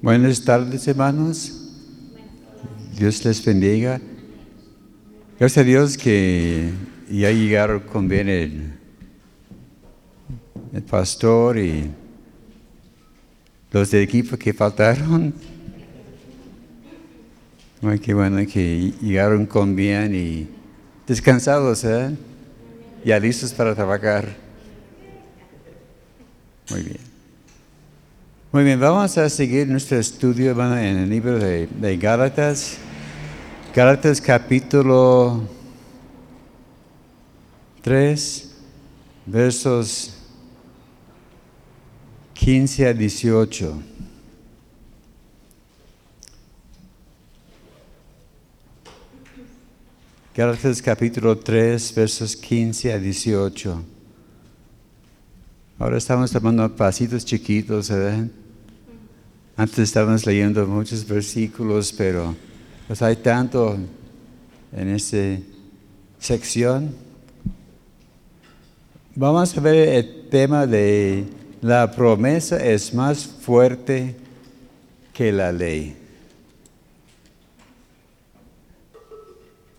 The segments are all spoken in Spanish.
Buenas tardes, hermanos. Dios les bendiga. Gracias a Dios que ya llegaron con bien el, pastor y los del equipo que faltaron. Ay, qué bueno que llegaron con bien y descansados, ¿eh? Ya listos para trabajar. Muy bien. Muy bien, vamos a seguir nuestro estudio en el libro de, de Gálatas. Gálatas capítulo 3, versos 15 a 18. Gálatas capítulo 3, versos 15 a 18. Ahora estamos tomando pasitos chiquitos, ¿verdad? Antes estábamos leyendo muchos versículos, pero pues hay tanto en esta sección. Vamos a ver el tema de la promesa es más fuerte que la ley.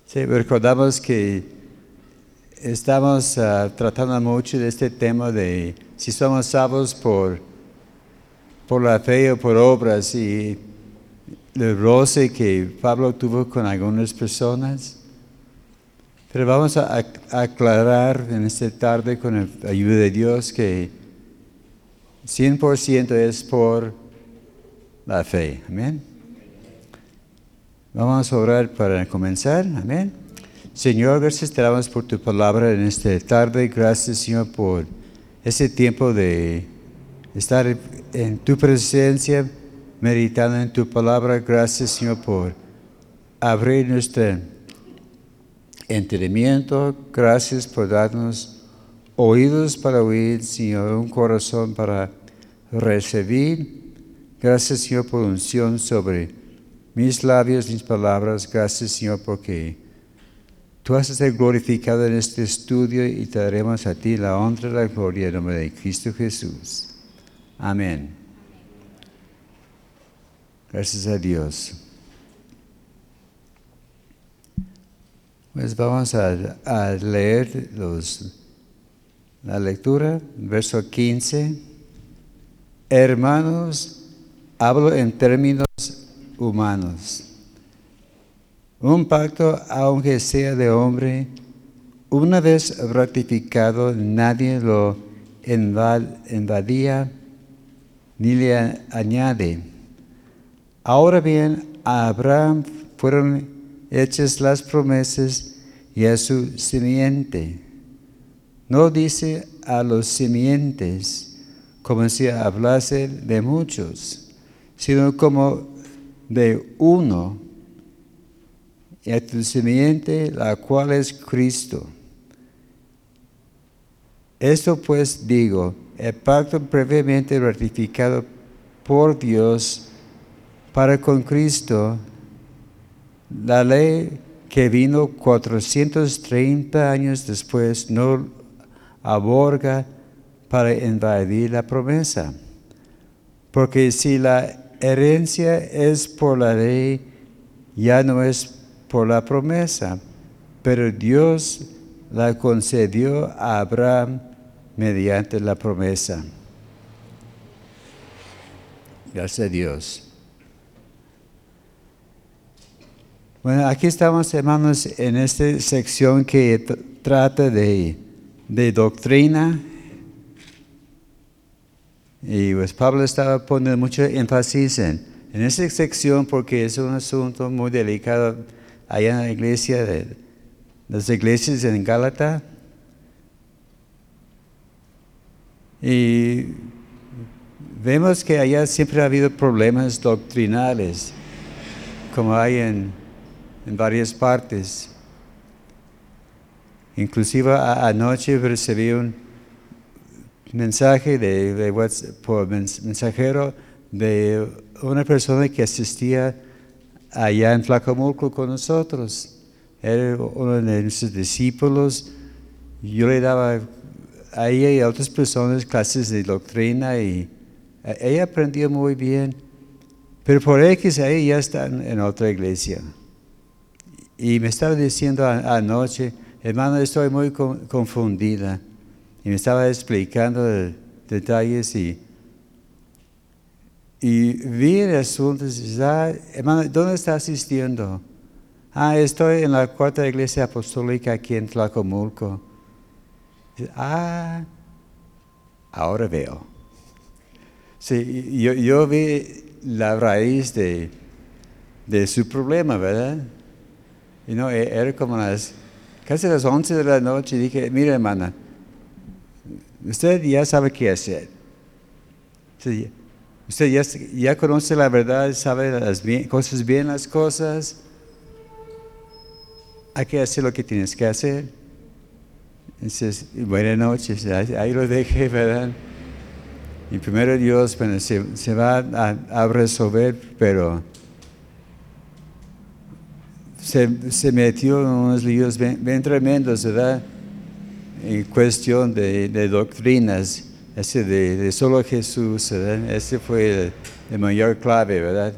Sí, recordamos que estamos uh, tratando mucho de este tema de si somos salvos por, por la fe o por obras y el roce que Pablo tuvo con algunas personas. Pero vamos a, aclarar en esta tarde con la ayuda de Dios que 100% es por la fe. Amén. Vamos a orar para comenzar. Amén. Señor, gracias te damos por tu palabra en esta tarde. Gracias, Señor, por ese tiempo de estar en tu presencia, meditando en tu palabra. Gracias, Señor, por abrir nuestro entendimiento. Gracias por darnos oídos para oír, Señor, un corazón para recibir. Gracias, Señor, por unción sobre mis labios, mis palabras. Gracias, Señor, porque tú vas a ser glorificado en este estudio y te daremos a ti la honra y la gloria en nombre de Cristo Jesús. Amén. Gracias a Dios. Pues vamos a, a leer los, la lectura, verso 15. Hermanos, hablo en términos humanos. Un pacto, aunque sea de hombre, una vez ratificado, nadie lo invadía ni le añade. Ahora bien, a Abraham fueron hechas las promesas y a su simiente. No dice a los simientes como si hablase de muchos, sino como de uno, y a tu simiente, la cual es Cristo. Esto pues digo, el pacto previamente ratificado por Dios para con Cristo, la ley que vino 430 años después no aborga para invadir la promesa. Porque si la herencia es por la ley, ya no es por la promesa, pero Dios la concedió a Abraham mediante la promesa. Gracias a Dios. Bueno, aquí estamos, hermanos, en esta sección que trata de, de doctrina y pues Pablo estaba poniendo mucho énfasis en, en esa sección porque es un asunto muy delicado allá en la iglesia, de, las iglesias en Gálata. Y vemos que allá siempre ha habido problemas doctrinales, como hay en, en varias partes. Inclusive anoche recibí un, mensaje de, por mensajero de una persona que asistía allá en Flacomulco con nosotros. Era uno de nuestros discípulos. Yo le daba a ella y a otras personas clases de doctrina y ella aprendió muy bien. Pero por X ahí ya están en otra iglesia. Y me estaba diciendo anoche, hermano, estoy muy confundida. Y me estaba explicando detalles y, y vi el asunto. Ah, hermano, ¿dónde está asistiendo? Ah, estoy en la cuarta iglesia apostólica aquí en Tlacomulco. Ah, ahora veo. Sí, yo, yo vi la raíz de, de su problema, ¿verdad? Y no, e, era como las, casi las 11 de la noche y dije, mire hermana, usted ya sabe qué hacer. Usted ya, conoce la verdad, sabe las cosas bien, las cosas. Hay que hacer lo que tienes que hacer. Entonces, buenas noches, ahí lo dejé, ¿verdad? Y primero Dios se, va a, resolver, pero se, metió en unos líos bien, tremendos, ¿verdad? En cuestión de doctrinas, ese de, solo Jesús. Ese fue el, mayor clave, ¿verdad?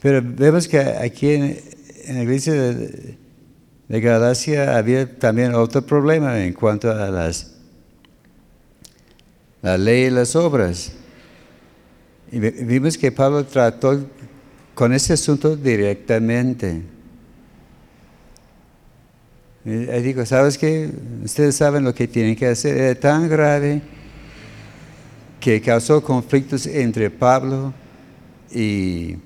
Pero vemos que aquí en, en la iglesia de, de Galacia había también otro problema en cuanto a las la ley y las obras. Y vimos que Pablo trató con ese asunto directamente. Y digo, ¿sabes qué? Ustedes saben lo que tienen que hacer. Era tan grave que causó conflictos entre Pablo y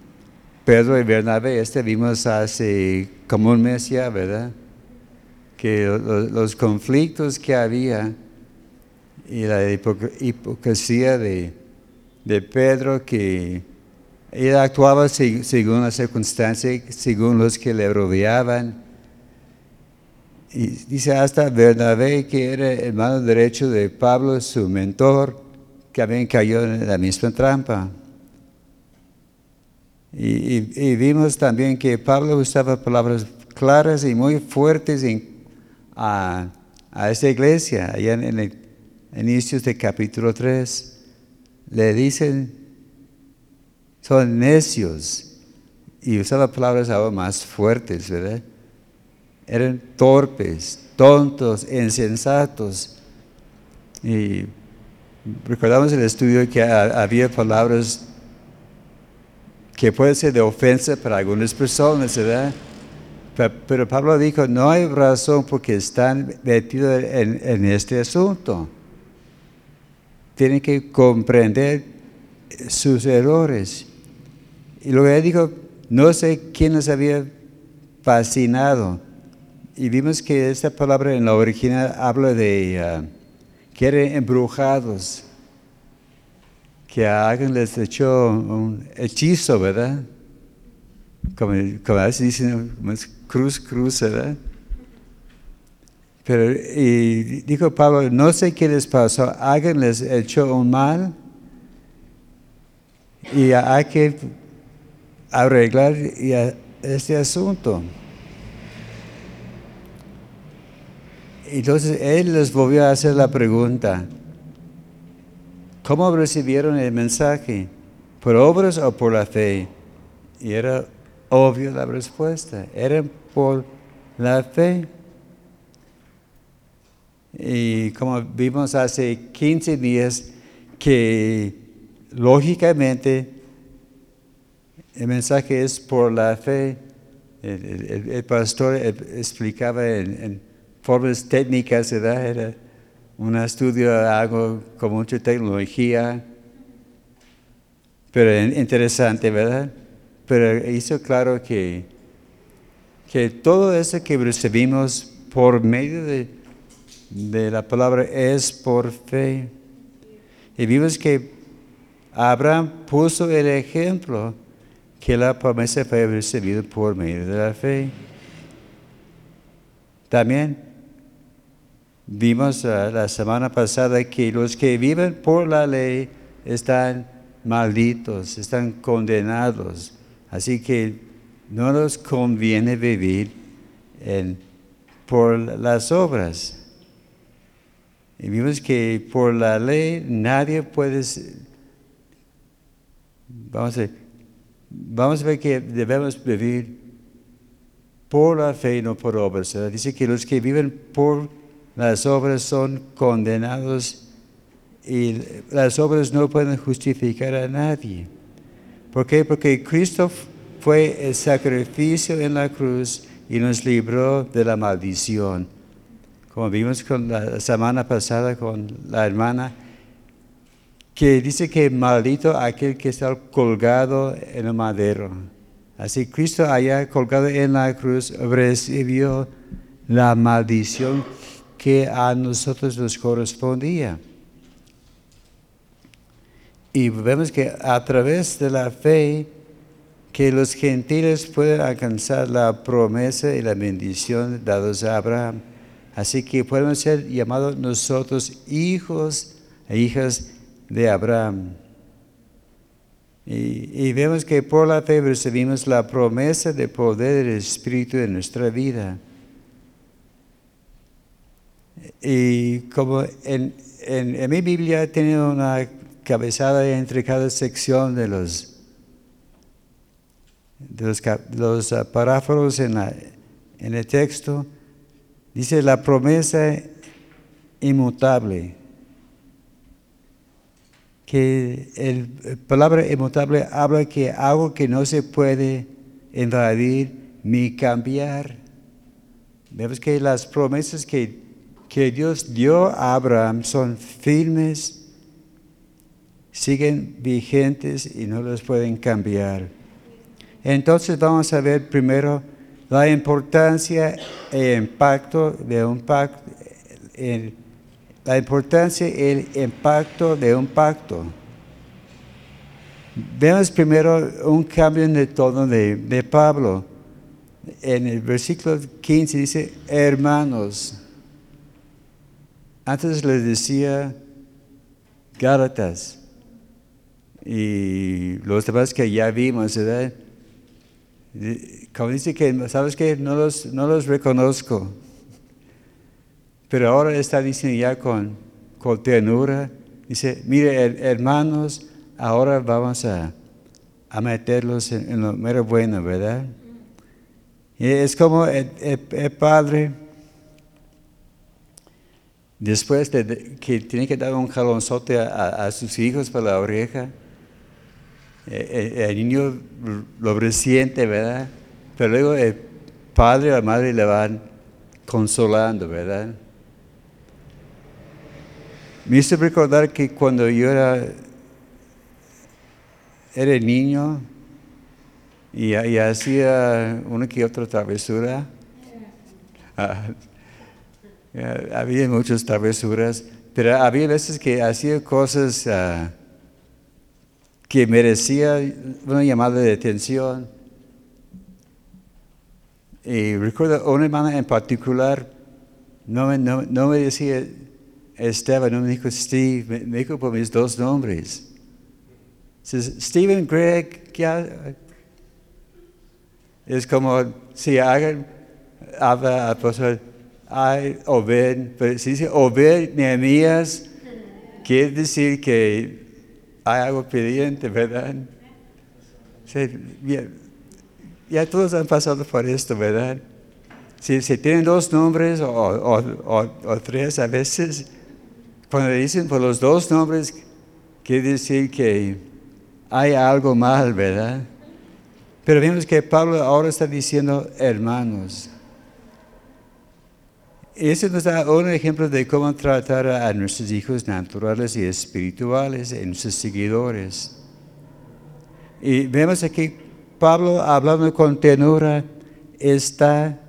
Pedro y Bernabé. Este vimos hace como un mes ya, ¿verdad? Que los conflictos que había y la hipocresía de, Pedro que él actuaba según las circunstancias, según los que le rodeaban. Y dice hasta Bernabé, que era el mano derecho de Pablo, su mentor, que también cayó en la misma trampa. Y, vimos también que Pablo usaba palabras claras y muy fuertes a, a esta iglesia, allá en el inicios de capítulo 3, le dicen, son necios, y usaba palabras aún más fuertes, ¿verdad? Eran torpes, tontos, insensatos. Y recordamos el estudio que había palabras que pueden ser de ofensa para algunas personas, ¿verdad? Pero Pablo dijo, no hay razón porque están metidos en este asunto tienen que comprender sus errores. Y luego él dijo, no sé quién nos había fascinado. Y vimos que esta palabra en la original habla de uh, que eran embrujados, que a alguien les echó un hechizo, ¿verdad? Como, como a dicen, cruz, cruz, ¿verdad? Pero, y dijo Pablo, no sé qué les pasó, alguien les echó un mal y hay que arreglar este asunto. Entonces él les volvió a hacer la pregunta, ¿cómo recibieron el mensaje? ¿Por obras o por la fe? Y era obvio la respuesta, era por la fe. Y como vimos hace 15 días, que lógicamente el mensaje es por la fe. El, pastor explicaba en, formas técnicas, ¿verdad? Era un estudio, algo con mucha tecnología, pero interesante, ¿verdad? Pero hizo claro que, que todo eso que recibimos por medio de de la palabra es por fe. Y vimos que Abraham puso el ejemplo que la promesa fue recibida por medio de la fe. También vimos ah, la semana pasada que los que viven por la ley están malditos, están condenados. Así que no nos conviene vivir por las obras. Y vimos que por la ley nadie puede Vamos a, vamos a ver que debemos vivir por la fe, no por obras. Dice que los que viven por las obras son condenados y las obras no pueden justificar a nadie. ¿Por qué? Porque Cristo fue el sacrificio en la cruz y nos libró de la maldición. Como vimos con la semana pasada con la hermana, que dice que maldito aquel que está colgado en el madero. Así Cristo allá colgado en la cruz recibió la maldición que a nosotros nos correspondía. Y vemos que a través de la fe, que los gentiles pueden alcanzar la promesa y la bendición dados a Abraham. Así que podemos ser llamados nosotros hijos e hijas de Abraham. Y, vemos que por la fe recibimos la promesa de poder del Espíritu en nuestra vida. Y como en, en, mi Biblia tiene una cabezada entre cada sección de los, de los, los uh, en, la, en el texto, dice la promesa inmutable. Que la palabra inmutable habla que algo que no se puede invadir ni cambiar. Vemos que las promesas que que Dios dio a Abraham son firmes, siguen vigentes y no los pueden cambiar. Entonces vamos a ver primero la importancia e impacto de un pacto, la importancia y el impacto de un pacto. Vemos primero un cambio en el tono de, de Pablo. En el versículo 15 dice, hermanos, antes les decía Gálatas y los demás que ya vimos, ¿verdad? Como dice que, ¿sabes qué? No los, no los reconozco. Pero ahora está diciendo ya con, con ternura, dice, mire hermanos, ahora vamos a, a meterlos en, lo mero bueno, ¿verdad? Y es como el padre Después de que tiene que dar un jalonzote a, sus hijos para la oreja, eh, eh, el, niño lo resiente, ¿verdad? Pero luego el padre y la madre le van consolando, ¿verdad? Me hizo recordar que cuando yo era, era niño y, hacía una que otra travesura, ah, había muchas travesuras, pero había veces que hacía cosas ah, que merecía una llamada de atención. Y recuerdo una hermana en particular, no me, no, me decía Esteban, no me dijo Steve, me, dijo por mis dos nombres. Stephen Greg, es como si hagan, habla al profesor, hay Obed, pero si dice Obed Nehemías, quiere decir que hay algo pendiente, ¿verdad? ya, todos han pasado por esto, ¿verdad? Si, tienen dos nombres o, tres a veces, cuando dicen por los dos nombres, quiere decir que hay algo mal, ¿verdad? Pero vemos que Pablo ahora está diciendo hermanos. Ese nos da un ejemplo de cómo tratar a nuestros hijos naturales y espirituales, a nuestros seguidores. Y vemos aquí Pablo hablando con tenura, está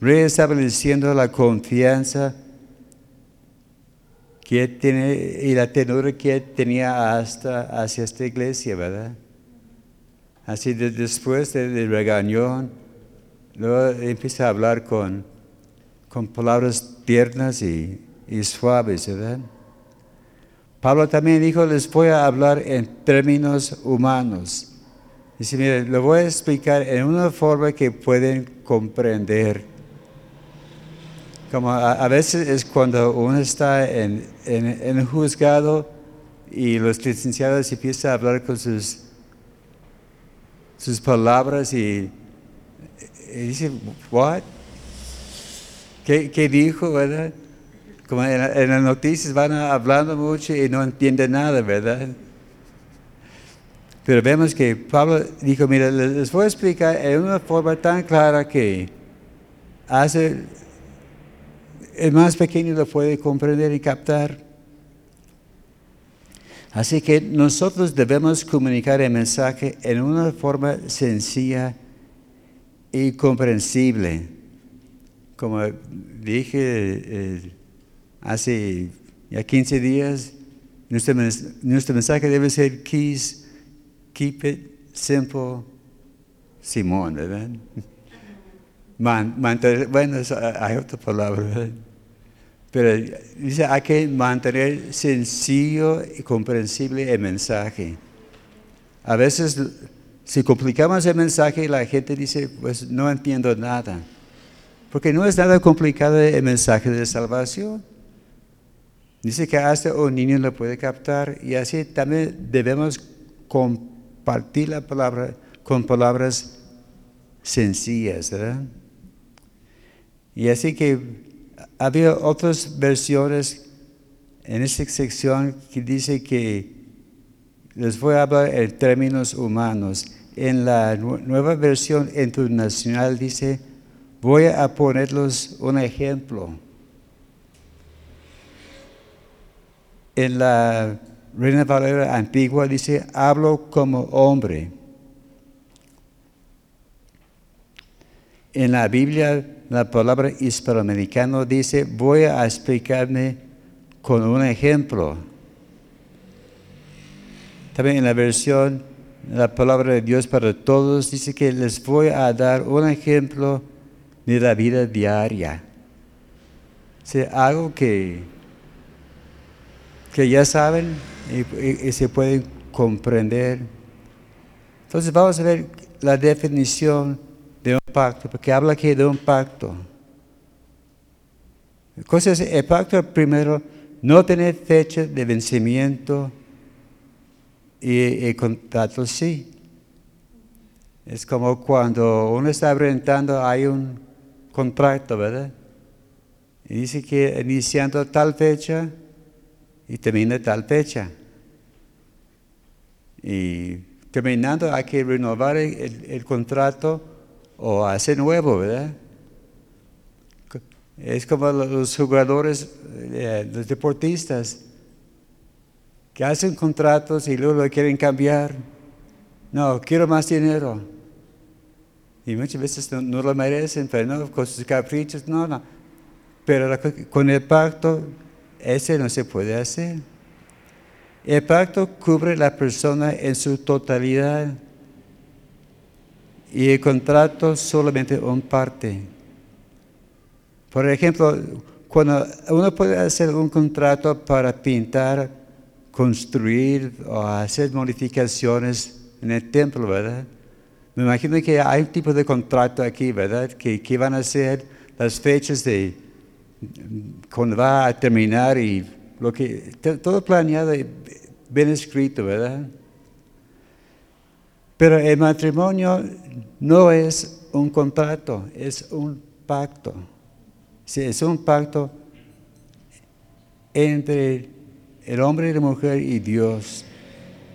reestableciendo la confianza que tiene y la tenura que tenía hasta hacia esta iglesia, ¿verdad? Así después del regañón, luego empieza a hablar con con palabras tiernas y, suaves, ¿verdad? Pablo también dijo, les voy a hablar en términos humanos. Dice, mire, lo voy a explicar en una forma que pueden comprender. Como a, veces es cuando uno está en, en, en, juzgado y los licenciados empiezan a hablar con sus sus palabras y, y dice, ¿what? ¿Qué, ¿Qué, dijo, verdad? Como en, en, las noticias van hablando mucho y no entienden nada, ¿verdad? Pero vemos que Pablo dijo, mira, les voy a explicar en una forma tan clara que hace, el más pequeño lo puede comprender y captar. Así que nosotros debemos comunicar el mensaje en una forma sencilla y comprensible. Como dije eh, hace ya 15 días, nuestro, nuestro mensaje debe ser keys Keep it simple, Simón, ¿verdad? mantener, bueno, hay otra palabra, ¿verdad? Pero dice, hay que mantener sencillo y comprensible el mensaje. A veces, si complicamos el mensaje, la gente dice, pues no entiendo nada. Porque no es nada complicado el mensaje de salvación. Dice que hasta un niño lo puede captar y así también debemos compartir partir la palabra con palabras sencillas, ¿verdad? Y así que había otras versiones en esta sección que dice que les voy a hablar en términos humanos. En la nueva versión internacional dice, voy a ponerlos un ejemplo. En la Reina Valera antigua dice, hablo como hombre. En la Biblia, la palabra hispanoamericano dice, voy a explicarme con un ejemplo. También en la versión, la palabra de Dios para todos dice que les voy a dar un ejemplo de la vida diaria. O algo que, que ya saben, y, se pueden comprender. Entonces vamos a ver la definición de un pacto, porque habla aquí de un pacto. Entonces, el pacto primero, no tener fecha de vencimiento y el contrato sí. Es como cuando uno está rentando, hay un contrato, ¿verdad? Y dice que iniciando tal fecha, y termina tal fecha. Y terminando hay que renovar el, contrato o hacer nuevo, ¿verdad? Es como los jugadores, eh, los deportistas, que hacen contratos y luego lo quieren cambiar. No, quiero más dinero. Y muchas veces no, lo merecen, pero no, con sus caprichos, no, no. Pero con el pacto ese no se puede hacer. El pacto cubre la persona en su totalidad y el contrato solamente una parte. Por ejemplo, cuando uno puede hacer un contrato para pintar, construir o hacer modificaciones en el templo, ¿verdad? Me imagino que hay un tipo de contrato aquí, ¿verdad? Que, que van a ser las fechas de cuando va a terminar y lo que, todo planeado y bien escrito, ¿verdad? Pero el matrimonio no es un contrato, es un pacto. Sí, es un pacto entre el hombre y la mujer y Dios.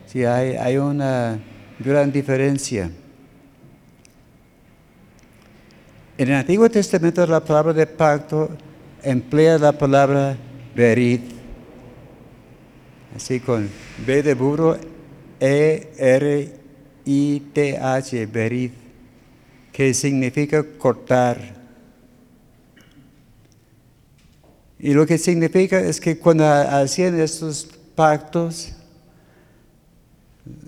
Sí, hay, hay una gran diferencia. En el Antiguo Testamento la palabra de pacto emplea la palabra verit, así con B de burro, E, R, I, T, H, verit, que significa cortar. Y lo que significa es que cuando hacían estos pactos,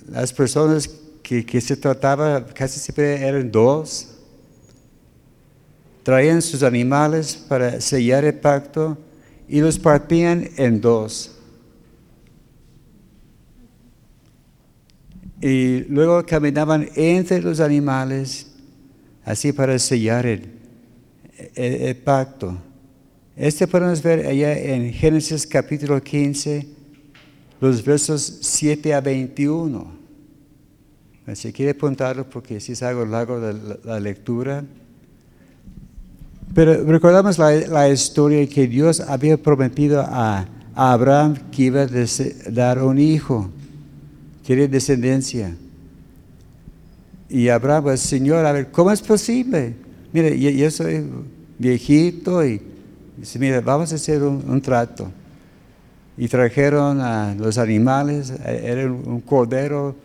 las personas que, que se trataba casi siempre eran dos, traían sus animales para sellar el pacto y los partían en dos. Y luego caminaban entre los animales, así para sellar el, pacto. Este podemos ver allá en Génesis capítulo 15, los versos 7 a 21. Si quiere apuntarlo porque si es algo largo de la, la lectura. Pero recordamos la, la, historia que Dios había prometido a, Abraham que iba a dar un hijo, quería descendencia. Y Abraham, pues, Señor, a ver, ¿cómo es posible? Mire, yo, yo soy viejito y dice, mira, vamos a hacer un, un trato. Y trajeron a los animales, era un cordero.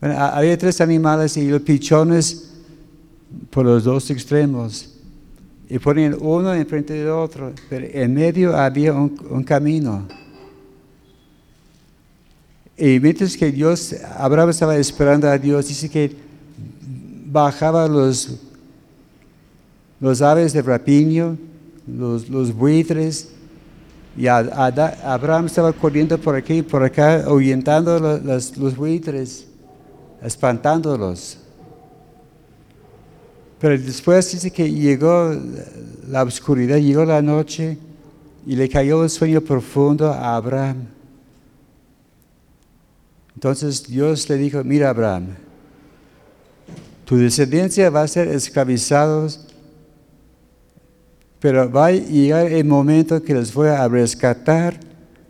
Bueno, había tres animales y los pichones por los dos extremos. Y ponían uno enfrente del otro, pero en medio había un, camino. Y mientras que Dios, Abraham estaba esperando a Dios, dice que bajaba los, los aves de rapiño, los, los buitres, y Abraham estaba corriendo por aquí y por acá, ahuyentando los, los buitres, espantándolos. Pero después dice que llegó la oscuridad, llegó la noche y le cayó un sueño profundo a Abraham. Entonces Dios le dijo, mira Abraham, tu descendencia va a ser esclavizados, pero va a llegar el momento que les voy a rescatar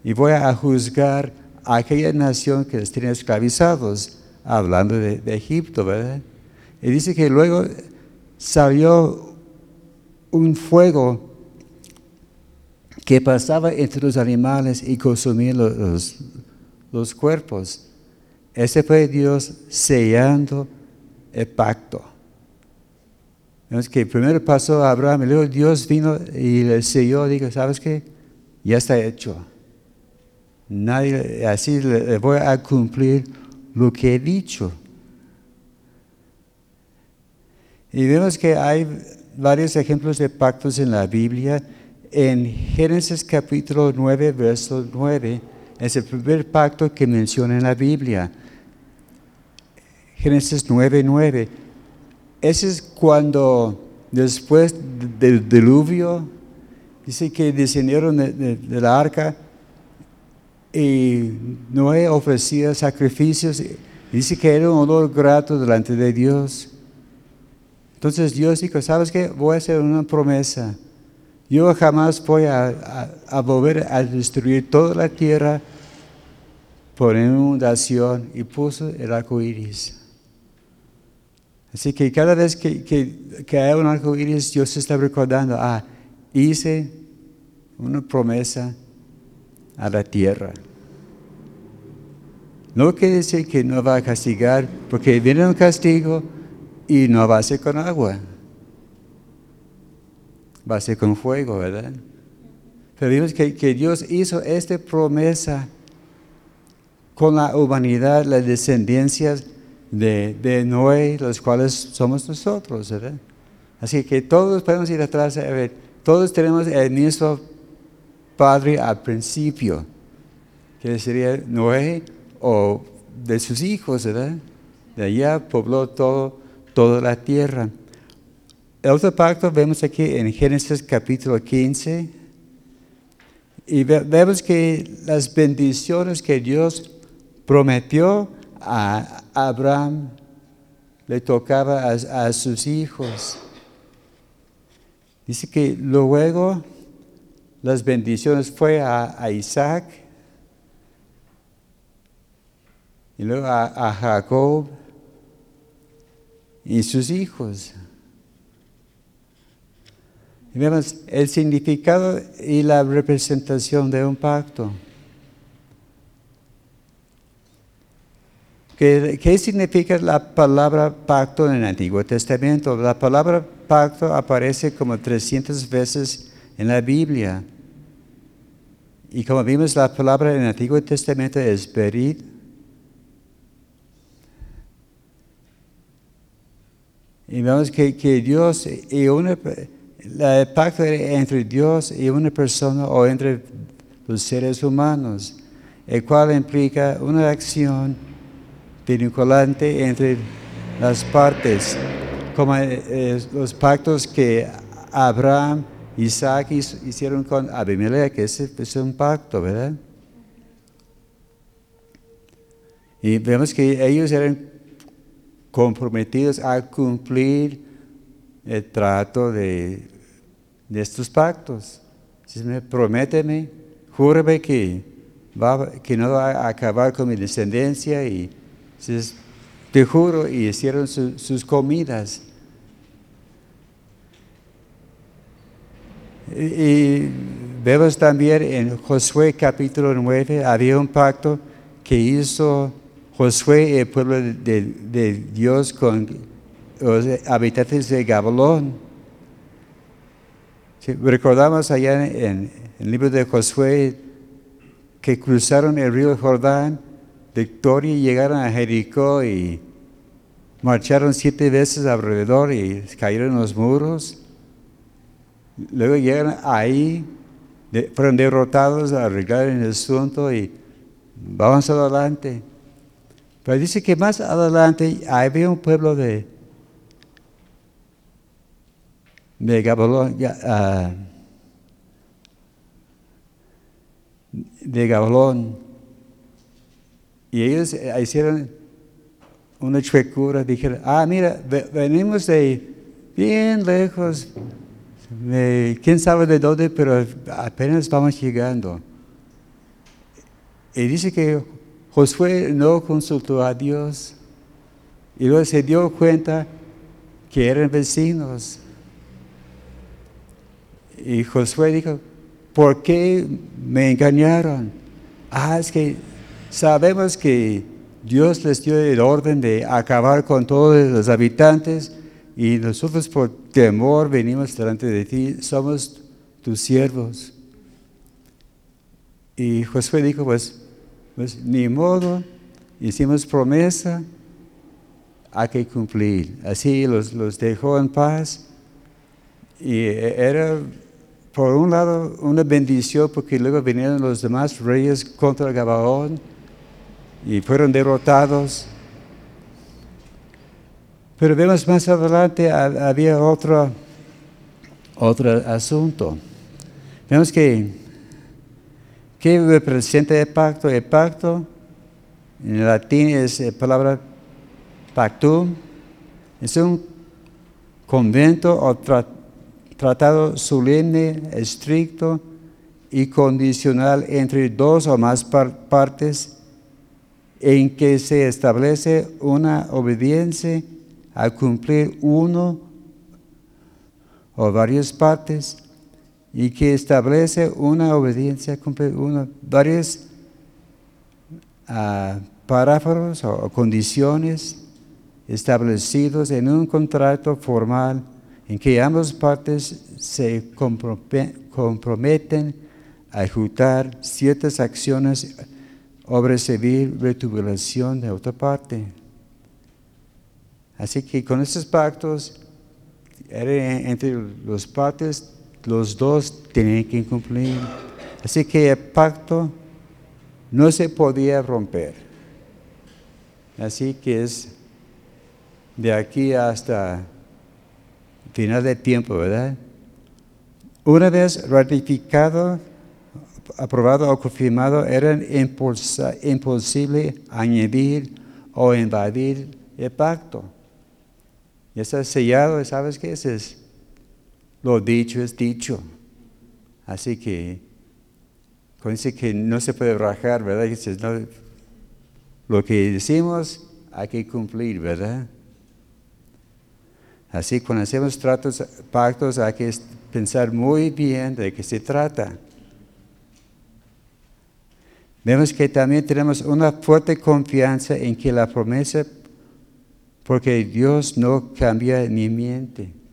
y voy a juzgar a aquella nación que les tiene esclavizados, hablando de, de Egipto, ¿verdad? Y dice que luego salió un fuego que pasaba entre los animales y consumía los, los cuerpos. Ese fue Dios sellando el pacto. Es que primero pasó a Abraham luego Dios vino y le selló, dijo, ¿sabes qué? Ya está hecho. Nadie, así le voy a cumplir lo que he dicho. Y vemos que hay varios ejemplos de pactos en la Biblia. En Génesis capítulo 9, verso 9, es el primer pacto que menciona en la Biblia. Génesis 9:9. Ese es cuando después del diluvio, dice que descendieron de, la arca y Noé ofrecía sacrificios. Dice que era un olor grato delante de Dios. Entonces Dios dijo, ¿sabes qué? Voy a hacer una promesa. Yo jamás voy a, volver a destruir toda la tierra por inundación y puso el arco iris. Así que cada vez que, que, hay un arco iris, Dios está recordando, ah, hice una promesa a la tierra. No quiere decir que no va a castigar, porque viene un castigo y no va a ser con agua. Va a ser con fuego, ¿verdad? Pero vimos que, que Dios hizo esta promesa con la humanidad, las descendencias de, Noé, los cuales somos nosotros, ¿verdad? Así que todos podemos ir atrás, a ver, todos tenemos el mismo padre al principio, que sería Noé o de sus hijos, ¿verdad? De allá pobló todo, toda la tierra. El otro pacto vemos aquí en Génesis capítulo 15 y vemos que las bendiciones que Dios prometió a Abraham le tocaba a, sus hijos. Dice que luego las bendiciones fue a, Isaac y luego a, Jacob y sus hijos. Vemos el significado y la representación de un pacto. ¿Qué, significa la palabra pacto en el Antiguo Testamento? La palabra pacto aparece como 300 veces en la Biblia. Y como vimos, la palabra en el Antiguo Testamento es berit. Y vemos que, Dios y una, el pacto entre Dios y una persona o entre los seres humanos, el cual implica una acción vinculante entre las partes, como eh, eh, los pactos que Abraham, Isaac hicieron con Abimelech, ese es un pacto, ¿verdad? Y vemos que ellos eran comprometidos a cumplir el trato de, estos pactos. Dice, prométeme, júrame que, va, que no va a acabar con mi descendencia y dice, te juro, y hicieron sus comidas. Y, vemos también en Josué capítulo 9, había un pacto que hizo Josué, el pueblo de, Dios, con los habitantes de Gabalón. recordamos allá en, el libro de Josué que cruzaron el río Jordán, Victoria, y llegaron a Jericó y marcharon siete veces alrededor y cayeron los muros. Luego llegan ahí, fueron derrotados, arreglaron el asunto y vamos adelante. Pero dice que más adelante había un pueblo de, de Gabalón, uh, de Gabalón, y ellos hicieron una chuecura, dijeron, ah, mira, venimos de bien lejos, quién sabe de dónde, pero apenas vamos llegando. Y dice que Josué no consultó a Dios y luego se dio cuenta que eran vecinos. Y Josué dijo, ¿por qué me engañaron? Ah, es que sabemos que Dios les dio el orden de acabar con todos los habitantes y nosotros por temor venimos delante de ti, somos tus siervos. Y Josué dijo, pues, pues ni modo, hicimos promesa, hay que cumplir. Así los, los dejó en paz y era por un lado una bendición porque luego vinieron los demás reyes contra Gabaón y fueron derrotados. Pero vemos más adelante, había otro, otro asunto. Vemos que, ¿qué representa el pacto? El pacto, en latín es la palabra pactum, es un convento o tratado solemne, estricto y condicional entre dos o más partes en que se establece una obediencia a cumplir uno o varias partes y que establece una obediencia a cumplir uno, varios uh, o, condiciones establecidos en un contrato formal en que ambas partes se comprometen a ejecutar ciertas acciones o recibir retribución de otra parte. Así que con estos pactos, entre los partes, los dos tenían que cumplir. Así que el pacto no se podía romper. Así que es de aquí hasta final de tiempo, ¿verdad? Una vez ratificado, aprobado o confirmado, era imposible añadir o invadir el pacto. Ya está sellado, ¿sabes qué es? Lo dicho es dicho. Así que, cuando dice que no se puede rajar, ¿verdad? No, lo que decimos hay que cumplir, ¿verdad? Así cuando hacemos tratos, pactos, hay que pensar muy bien de qué se trata. Vemos que también tenemos una fuerte confianza en que la promesa porque Dios no cambia ni miente.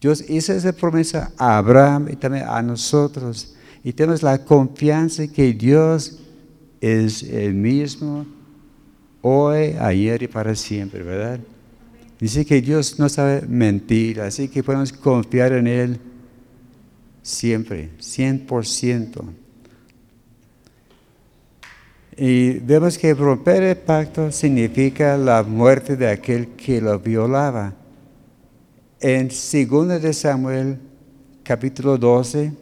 Dios hizo esa promesa a Abraham y también a nosotros. Y tenemos la confianza que Dios es el mismo hoy, ayer y para siempre, ¿verdad? Dice que Dios no sabe mentir, así que podemos confiar en Él siempre, 100%. Y vemos que romper el pacto significa la muerte de aquel que lo violaba. En 2 de Samuel, capítulo 12,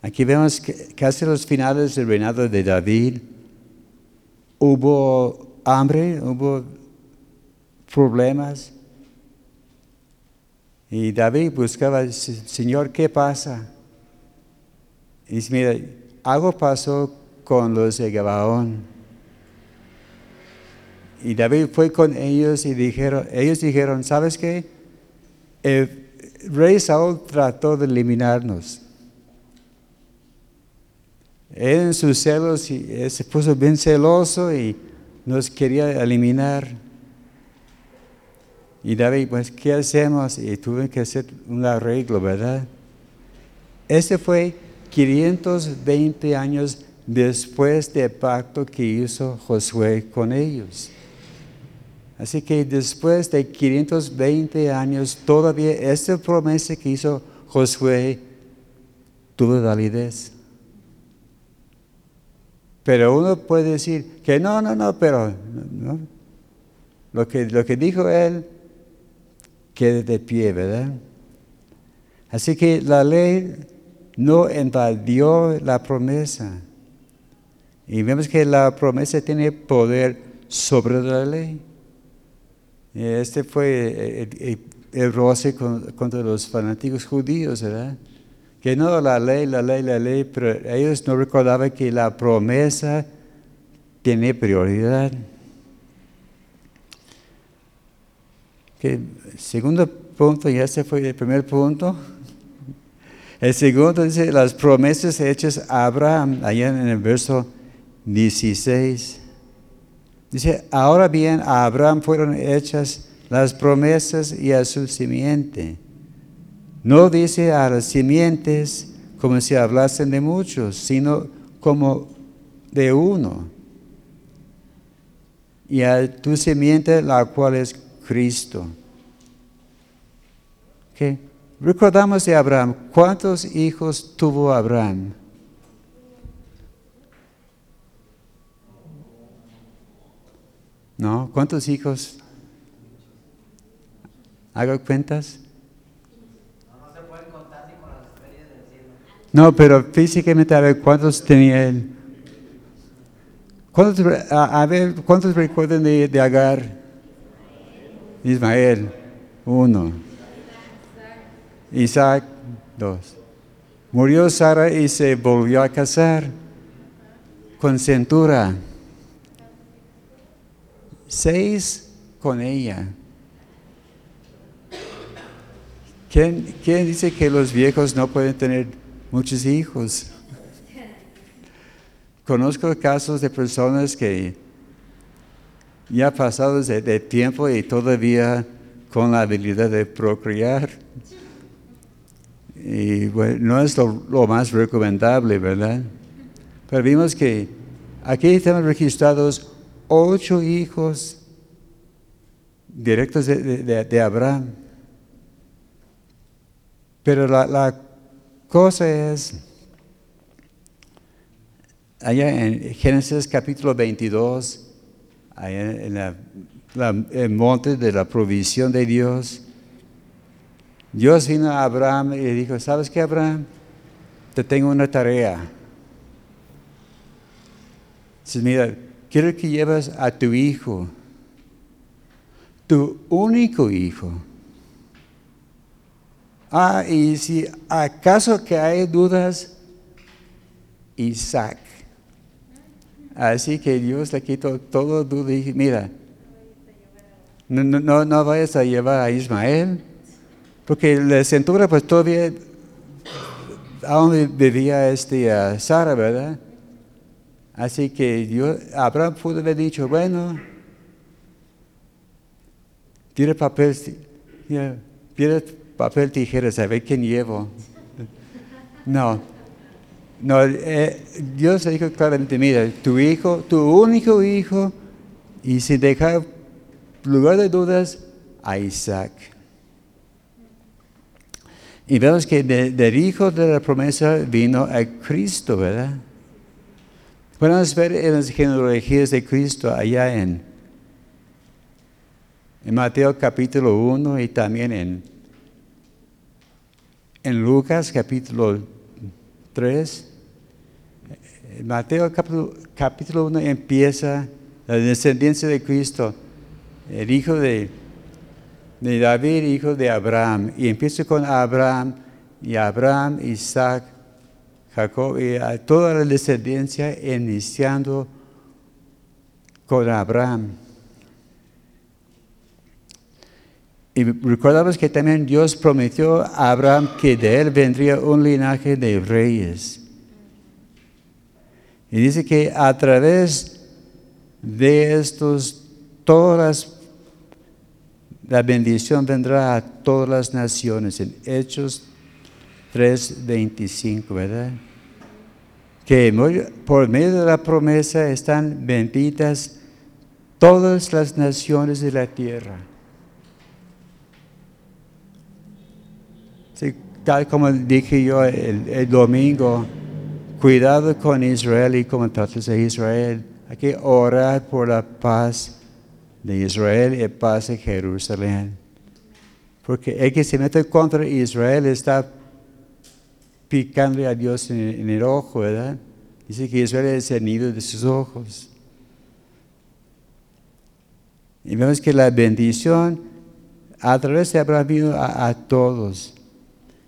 Aquí vemos que casi los finales del reinado de David hubo hambre, hubo problemas. Y David buscaba, Señor, ¿qué pasa? Y dice, mira, algo pasó con los de Gabaón. Y David fue con ellos y dijeron, ellos dijeron, ¿sabes qué? El rey Saúl trató de eliminarnos. Él en sus celos y se puso bien celoso y nos quería eliminar. Y David, pues, ¿qué hacemos? Y tuve que hacer un arreglo, ¿verdad? Ese fue 520 años después del pacto que hizo Josué con ellos. Así que después de 520 años, todavía esta promesa que hizo Josué tuvo validez. Pero uno puede decir que no, no, no, pero Lo, que, lo que dijo él quede de pie, ¿verdad? Así que la ley no invadió la promesa. Y vemos que la promesa tiene poder sobre la ley. Este fue el, el, roce contra los fanáticos judíos, ¿verdad? Que no la ley, la ley, la ley, pero ellos no recordaban que la promesa tiene prioridad. Que segundo punto, ya se fue el primer punto. El segundo dice las promesas hechas a Abraham, allá en el verso 16. Dice, ahora bien, a Abraham fueron hechas las promesas y a su simiente. No dice a las simientes como si hablasen de muchos, sino como de uno. Y a tu simiente, la cual es Cristo. ¿Qué? Recordamos de Abraham. ¿Cuántos hijos tuvo Abraham? ¿No? ¿Cuántos hijos? ¿Hago cuentas? No, pero físicamente, a ver, ¿cuántos tenía él? ¿Cuántos, a, ver, ¿cuántos recuerdan de, de Agar? Ismael, uno. Isaac, dos. Murió Sara y se volvió a casar con cintura seis con ella. ¿Quién, dice que los viejos no pueden tener muchos hijos? Conozco casos de personas que ya pasados de, de tiempo y todavía con la habilidad de procrear. Y bueno, no es lo, lo, más recomendable, ¿verdad? Pero vimos que aquí estamos registrados ocho hijos directos de, Abraham. Pero la, cosa es, allá en Génesis capítulo 22, allá en el monte de la provisión de Dios, Dios vino a Abraham y le dijo, ¿sabes qué, Abraham? Te tengo una tarea. Mira, quiero que lleves a tu hijo, tu único hijo. Ah, y si acaso que hay dudas, Isaac. Así que Dios le quitó todo duda y mira, no, no, no vayas a llevar a Ismael, porque la cintura pues todavía, aún vivía este, uh, Sara, ¿verdad? Así que yo, Abraham pudo haber dicho, bueno, tira papel, tira papel, tijeras, a quién llevo. No, no, eh, Dios dijo claramente, mira, tu hijo, tu único hijo, y sin dejar lugar de dudas, a Isaac. Y vemos que del hijo de la promesa vino a Cristo, ¿verdad? Podemos ver en las genealogías de Cristo allá en, en Mateo capítulo 1 y también en, en Lucas capítulo 3. Mateo capítulo, capítulo 1 empieza la descendencia de Cristo, el hijo de, de David, hijo de Abraham. Y empieza con Abraham, y Abraham, Isaac, Jacob, y a toda la descendencia iniciando con Abraham. Y recordamos que también Dios prometió a Abraham que de él vendría un linaje de reyes. Y dice que a través de estos, todas la bendición vendrá a todas las naciones. En Hechos 3:25, ¿verdad? Que por medio de la promesa están benditas todas las naciones de la tierra. tal como dije yo el, domingo, cuidado con Israel y como tratas de Israel. Hay que orar por la paz de Israel y paz de Jerusalén. Porque el que se mete contra Israel está picando a Dios en, el ojo, ¿verdad? Dice que Israel es el nido de sus ojos. Y vemos que la bendición a través de Abraham vino a, todos.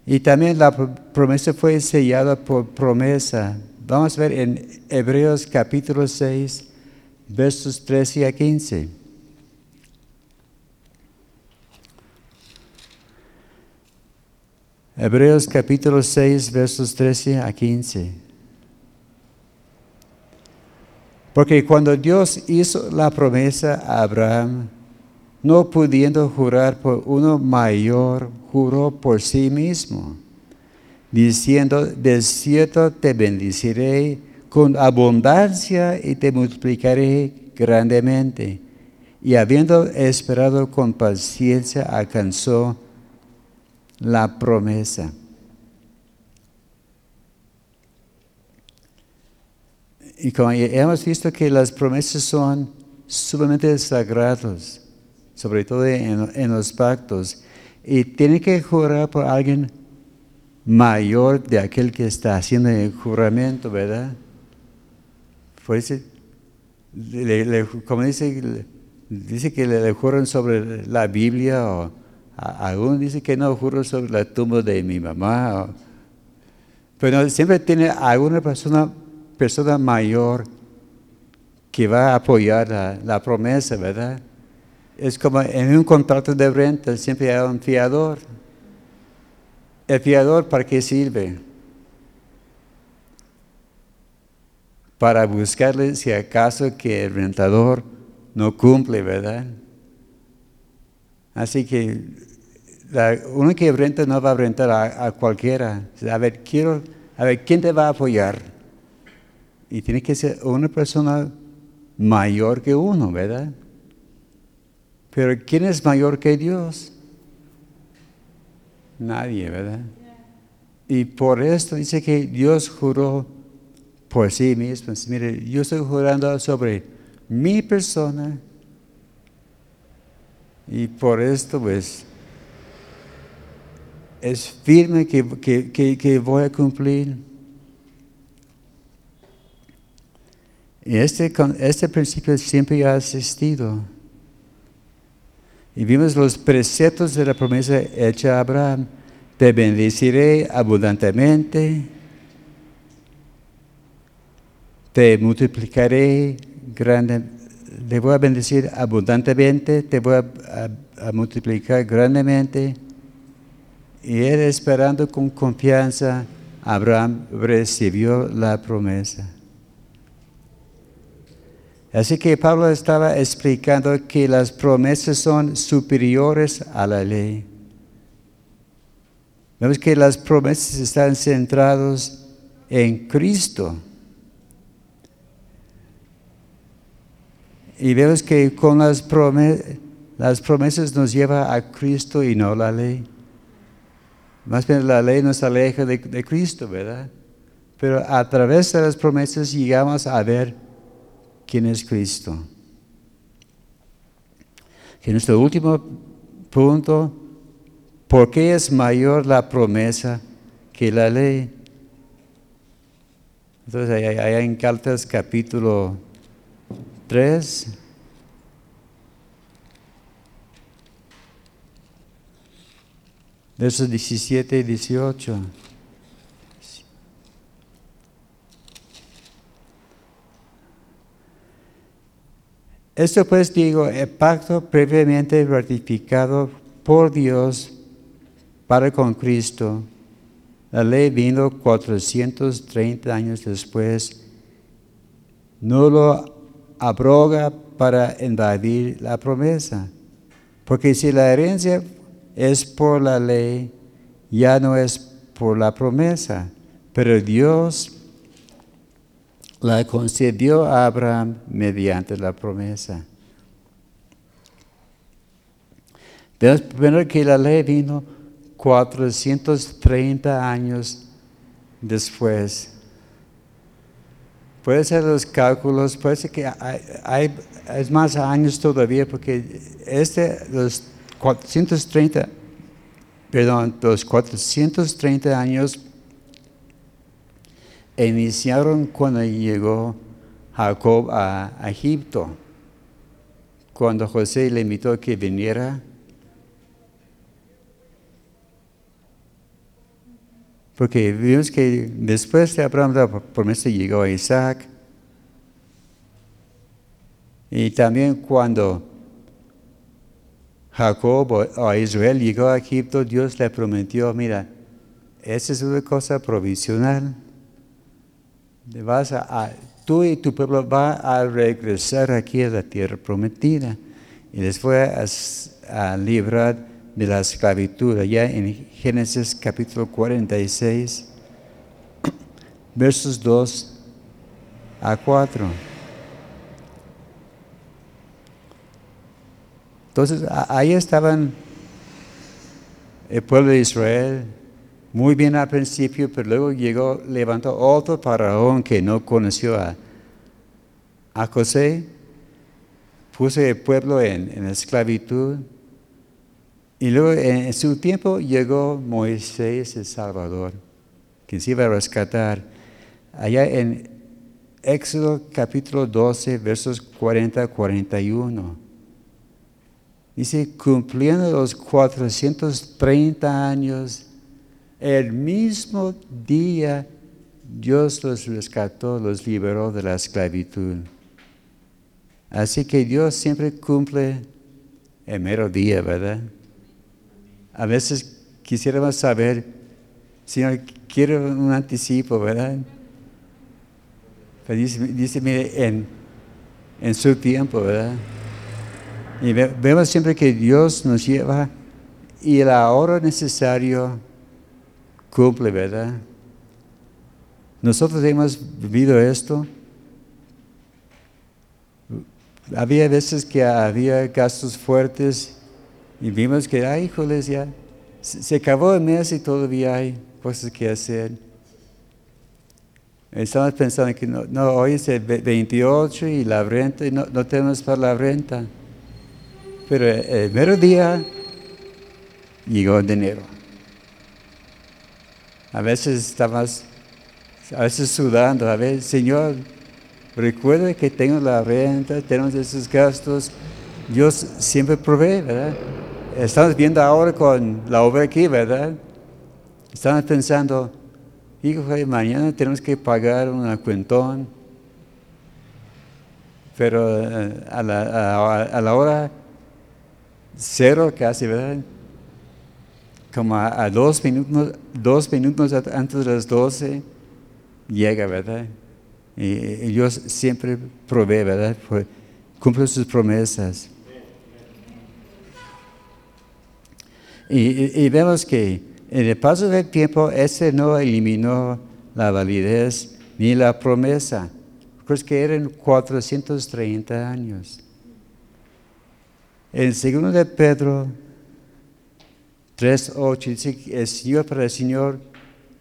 Y también la promesa fue sellada por promesa. Vamos a ver en Hebreos capítulo 6, versos 13 a 15. Hebreos capítulo 6, versos 13 a 15. Porque cuando Dios hizo la promesa a Abraham, no pudiendo jurar por uno mayor, juró por sí mismo, diciendo, de cierto te bendeciré con abundancia y te multiplicaré grandemente. Y habiendo esperado con paciencia, alcanzó la promesa. Y como hemos visto que las promesas son sumamente sagradas, sobre todo en, los pactos, y tiene que jurar por alguien mayor de aquel que está haciendo el juramento, ¿verdad? como dice, dice que le, le juran sobre la Biblia o Algunos dicen que no juro sobre la tumba de mi mamá. Pero siempre tiene alguna persona, persona mayor que va a apoyar la, promesa, ¿verdad? Es como en un contrato de renta, siempre hay un fiador. ¿El fiador para qué sirve? Para buscarle si acaso que el rentador no cumple, ¿verdad? Así que uno que renta no va a rentar a, cualquiera. A ver, quiero, a ver, ¿quién te va a apoyar? Y tiene que ser una persona mayor que uno, ¿verdad? Pero ¿quién es mayor que Dios? Nadie, ¿verdad? Y por esto dice que Dios juró por sí mismo. Mire, yo estoy jurando sobre mi persona. Y por esto, pues, es firme que, voy a cumplir. Y este, este principio siempre ha existido. Y vimos los preceptos de la promesa hecha a Abraham. Te bendeciré abundantemente, te multiplicaré grande, te voy a bendecir abundantemente, te voy a multiplicar grandemente. Y él esperando con confianza, Abraham recibió la promesa. Así que Pablo estaba explicando que las promesas son superiores a la ley. Vemos que las promesas están centradas en Cristo. Y vemos que con las promesas, las promesas nos lleva a Cristo y no la ley. Más bien la ley nos aleja de, Cristo, ¿verdad? Pero a través de las promesas llegamos a ver quién es Cristo. En nuestro último punto, ¿por qué es mayor la promesa que la ley? Entonces, allá en Caltas capítulo 3, versos 17 y 18. Esto pues digo, el pacto previamente ratificado por Dios para con Cristo. La ley vino 430 años después. No lo abroga para invadir la promesa. Porque si la herencia es por la ley, ya no es por la promesa. Pero Dios la concedió a Abraham mediante la promesa. Vemos primero que la ley vino 430 años después. Puede ser los cálculos, puede ser que hay, más años todavía, porque este, los 430, perdón, los 430 años iniciaron cuando llegó Jacob a, Egipto, cuando José le invitó que viniera. Porque vimos que después de Abraham la promesa llegó a Isaac. Y también cuando Jacob o a Israel llegó a Egipto, Dios le prometió, mira, esa es una cosa provisional vas a, tú y tu pueblo va a regresar aquí a la tierra prometida y les fue a, librar de la esclavitud. Allá en Génesis capítulo 46, versos 2 a 4. Entonces, ahí estaban el pueblo de Israel, muy bien al principio, pero luego llegó, levantó otro faraón que no conoció a, a José, puso el pueblo en, esclavitud. Y luego en, su tiempo llegó Moisés el Salvador, que se iba a rescatar. Allá en Éxodo capítulo 12, versos 40 41. Dice, cumpliendo los 430 años el mismo día Dios los rescató, los liberó de la esclavitud. Así que Dios siempre cumple el mero día, ¿verdad? A veces quisiéramos saber, Señor, quiero un anticipo, ¿verdad? Pero dice, mire, en, en su tiempo, ¿verdad? Y vemos siempre que Dios nos lleva y el ahorro necesario cumple, ¿verdad? Nosotros hemos vivido esto. Había veces que había gastos fuertes y vimos que, ay, híjoles, ya se acabó el mes y todavía hay cosas que hacer. Estamos pensando que no, no hoy es el 28 y la renta, y no tenemos para la renta. Pero el mero día llegó dinero. A veces estamos, a veces sudando, a veces, Señor, recuerda que tengo la renta, tenemos esos gastos. Dios siempre provee, ¿verdad? Estamos viendo ahora con la obra aquí, ¿verdad? Estamos pensando, hijo, mañana tenemos que pagar un cuentón, pero eh, a la hora cero casi, ¿verdad? como a, dos, minutos, dos minutos antes de las doce, llega, ¿verdad? Y, Dios siempre provee, ¿verdad? cumple sus promesas. Y, vemos que en el paso del tiempo, ese no eliminó la validez ni la promesa. Pues que eran 430 años. En segundo de Pedro 3.8 dice, el Señor para el Señor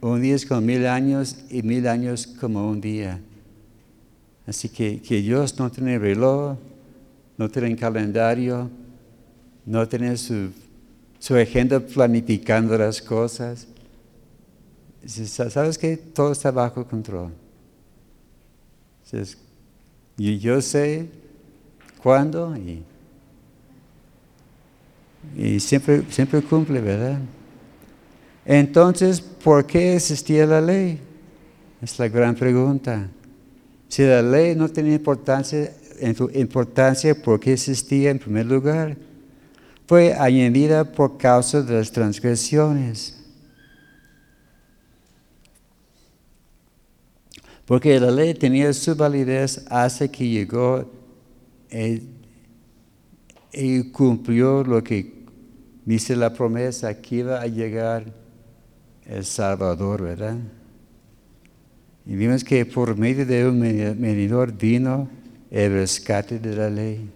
un día es como mil años y mil años como un día. Así que, que Dios no tiene reloj, no tiene calendario, no tiene su, su agenda planificando las cosas. ¿Sabes que Todo está bajo control. y yo sé cuándo y, y siempre, siempre cumple, ¿verdad? Entonces, ¿por qué existía la ley? Es la gran pregunta. Si la ley no tenía importancia, importancia, ¿por qué existía en primer lugar? Fue añadida por causa de las transgresiones. Porque la ley tenía su validez hasta que llegó y cumplió lo que dice la promesa, que iba a llegar el Salvador, ¿verdad? Y vimos que por medio de un medidor vino el rescate de la ley.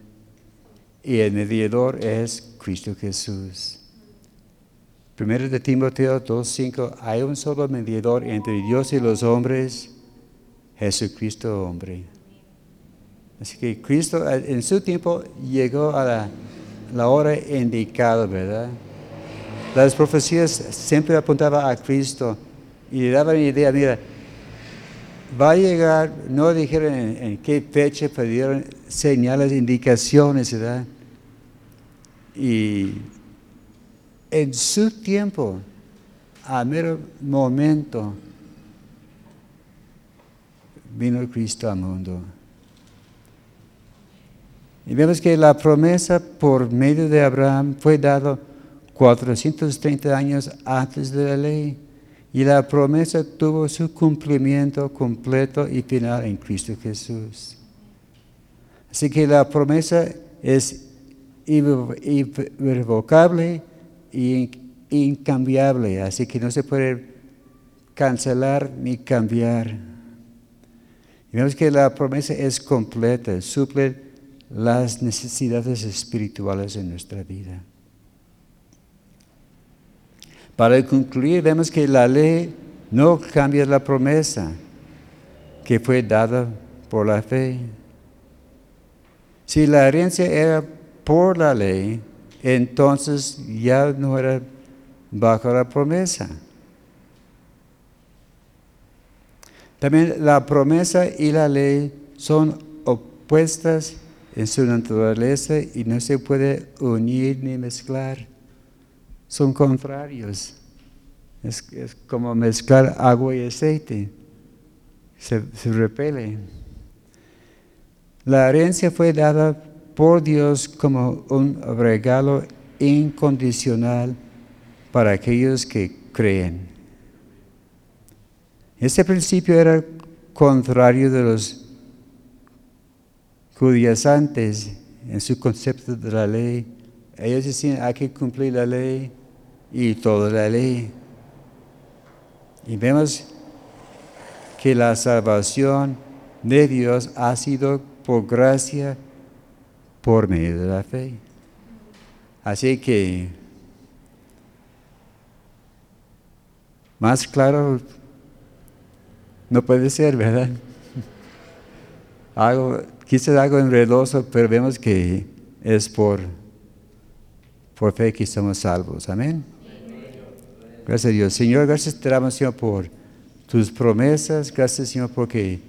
Y el mediador es Cristo Jesús. Primero de Timoteo 2.5, hay un solo mediador entre Dios y los hombres, Jesucristo hombre. Así que Cristo en su tiempo llegó a la, hora indicada, ¿verdad? Las profecías siempre apuntaban a Cristo y le daban idea, mira, va a llegar, no dijeron en, qué fecha, pero dieron señales, indicaciones, ¿verdad? Y en su tiempo, a mero momento, vino Cristo al mundo. Y vemos que la promesa por medio de Abraham fue dada 430 años antes de la ley. Y la promesa tuvo su cumplimiento completo y final en Cristo Jesús. Así que la promesa es irrevocable e incambiable, así que no se puede cancelar ni cambiar. Y vemos que la promesa es completa, suple las necesidades espirituales en nuestra vida. Para concluir, vemos que la ley no cambia la promesa que fue dada por la fe. Si la herencia era por la ley, entonces ya no era bajo la promesa. También la promesa y la ley son opuestas en su naturaleza y no se puede unir ni mezclar son contrarios. Es, como mezclar agua y aceite. Se, se repele. La herencia fue dada por Dios como un regalo incondicional para aquellos que creen. Este principio era contrario de los antes en su concepto de la ley. Ellos decían, hay que cumplir la ley, y toda la ley. Y vemos que la salvación de Dios ha sido por gracia, por medio de la fe. Así que, más claro no puede ser, ¿verdad? Algo, quizás algo enredoso, pero vemos que es por, por fe que somos salvos. Amén. Gracias a Dios. Señor, gracias te damos, Señor, por tus promesas. Gracias, Señor, porque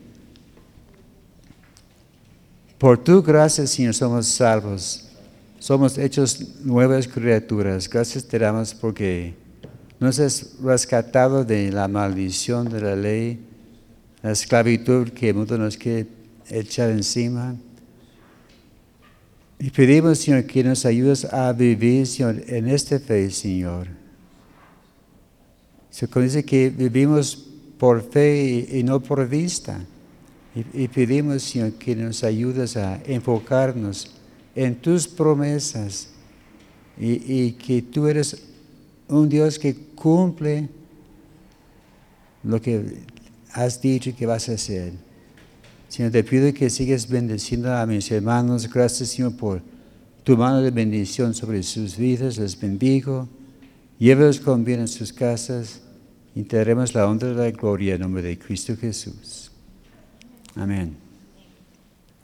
por tu gracia, Señor, somos salvos. Somos hechos nuevas criaturas. Gracias te damos porque nos has rescatado de la maldición de la ley, la esclavitud que el mundo nos quiere echar encima. Y pedimos, Señor, que nos ayudes a vivir, Señor, en esta fe, Señor se dice que vivimos por fe y, no por vista. Y, pedimos, Señor, que nos ayudes a enfocarnos en tus promesas y, que tú eres un Dios que cumple lo que has dicho que vas a hacer. Señor, te pido que sigas bendeciendo a mis hermanos. Gracias, Señor, por tu mano de bendición sobre sus vidas. Les bendigo. Llévelos con bien en sus casas y la honra de la gloria en nombre de Cristo Jesús. Amén.